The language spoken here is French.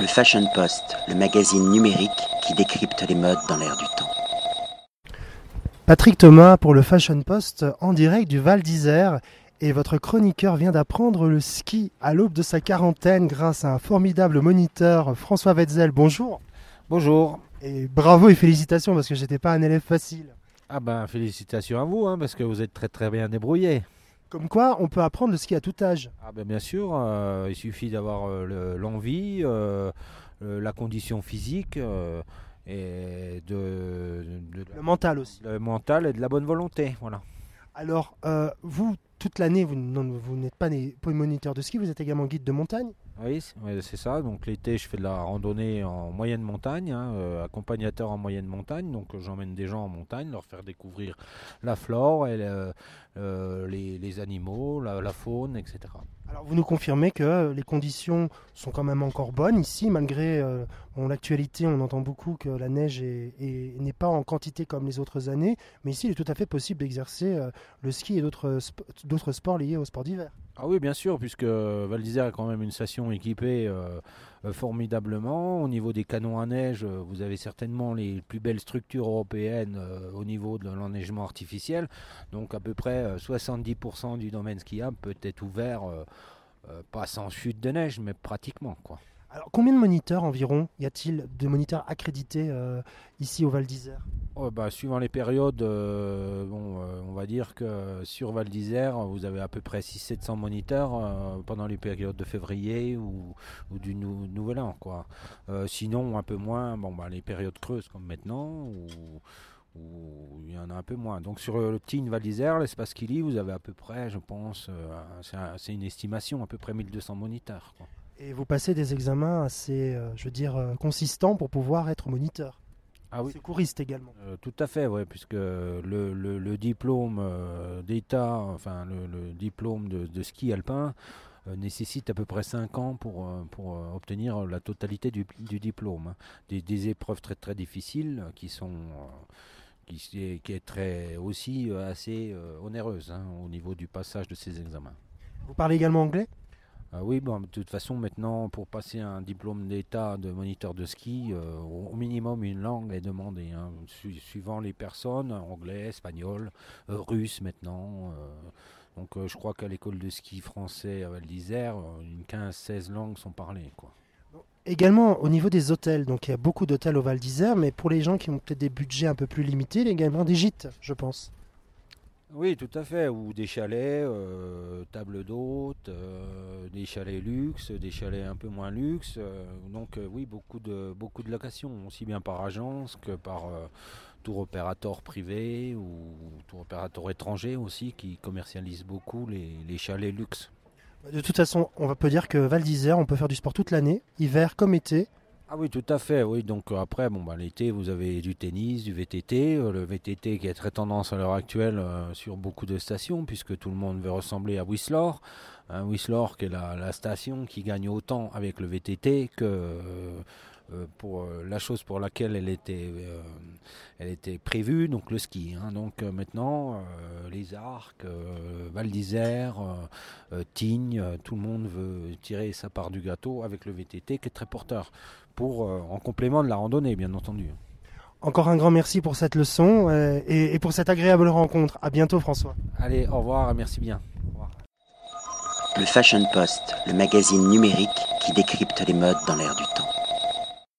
Le Fashion Post, le magazine numérique qui décrypte les modes dans l'air du temps. Patrick Thomas pour le Fashion Post en direct du Val d'Isère. Et votre chroniqueur vient d'apprendre le ski à l'aube de sa quarantaine grâce à un formidable moniteur, François Wetzel. Bonjour. Bonjour. Et bravo et félicitations parce que j'étais pas un élève facile. Ah ben félicitations à vous hein, parce que vous êtes très très bien débrouillé. Comme quoi, on peut apprendre le ski à tout âge. Ah ben bien sûr, euh, il suffit d'avoir euh, l'envie, euh, la condition physique et de, le mental aussi. Le mental et de la bonne volonté, voilà. Alors, vous, toute l'année, vous, vous n'êtes pas moniteur de ski, vous êtes également guide de montagne oui, c'est ça. Donc l'été, je fais de la randonnée en moyenne montagne, hein, euh, accompagnateur en moyenne montagne. Donc euh, j'emmène des gens en montagne, leur faire découvrir la flore, et euh, les, animaux, la, faune, etc. Alors vous nous confirmez que les conditions sont quand même encore bonnes ici, malgré l'actualité, on entend beaucoup que la neige n'est pas en quantité comme les autres années, mais ici il est tout à fait possible d'exercer le ski et d'autres sports liés au sport d'hiver. Ah oui, bien sûr, puisque Val d'Isère est quand même une station équipée euh, euh, formidablement. Au niveau des canons à neige, euh, vous avez certainement les plus belles structures européennes au niveau de l'enneigement artificiel. Donc à peu près 70% du domaine skiable peut être ouvert, pas sans chute de neige, mais pratiquement. Alors, combien de moniteurs environ y a-t-il de moniteurs accrédités euh, ici au Val d'Isère? Oh, bah, Suivant les périodes, euh, bon, euh, on va dire que sur Val d'Isère, vous avez à peu près 600-700 moniteurs pendant les périodes de février ou, du Nouvel An. Quoi. sinon, un peu moins, bon, bah, les périodes creuses comme maintenant, où, il y en a un peu moins. Donc sur le petit Val d'Isère, l'espace Kili, vous avez à peu près, je pense, c'est une estimation, à peu près 1200 moniteurs. Quoi. Et vous passez des examens assez, euh, je veux dire, euh, consistants pour pouvoir être moniteur. Ah oui. Secouriste également. Euh, tout à fait, oui, puisque le, le, diplôme d'État, enfin le, diplôme de, ski alpin, nécessite à peu près 5 ans pour, pour obtenir la totalité du, du diplôme. Hein. Des, des, épreuves très très difficiles qui sont qui, qui est très aussi assez onéreuse hein, au niveau du passage de ces examens. Vous parlez également anglais? Ah oui, bon, de toute façon, maintenant, pour passer un diplôme d'état de moniteur de ski, euh, au minimum une langue est demandée, hein, suivant les personnes, anglais, espagnol, euh, russe maintenant. Euh. donc je crois qu'à l'école de ski français à Val d'Isère, une 15-16 langues sont parlées. Quoi. Également au niveau des hôtels, donc il y a beaucoup d'hôtels au Val d'Isère, mais pour les gens qui ont peut-être des budgets un peu plus limités, il y a également des gîtes, je pense. Oui, tout à fait. Ou des chalets, euh, table d'hôtes, euh, des chalets luxe, des chalets un peu moins luxe. Euh, donc oui, beaucoup de, beaucoup de locations, aussi bien par agence que par tour opérateur privé ou tour opérateur étranger aussi qui commercialisent beaucoup les, chalets luxe. De toute façon, on peut dire que Val d'Isère, on peut faire du sport toute l'année, hiver comme été. Ah oui, tout à fait. Oui, donc euh, après, bon, bah, l'été, vous avez du tennis, du VTT. Euh, le VTT qui est très tendance à l'heure actuelle euh, sur beaucoup de stations, puisque tout le monde veut ressembler à Whistler. Hein, Whistler qui est la, station qui gagne autant avec le VTT que pour la chose pour laquelle elle était, elle était prévue, donc le ski. Hein. Donc maintenant, les arcs, Val d'Isère, Tignes, tout le monde veut tirer sa part du gâteau avec le VTT qui est très porteur pour, euh, en complément de la randonnée, bien entendu. Encore un grand merci pour cette leçon euh, et, pour cette agréable rencontre. À bientôt, François. Allez, au revoir, merci bien. Le Fashion Post, le magazine numérique qui décrypte les modes dans l'air du temps.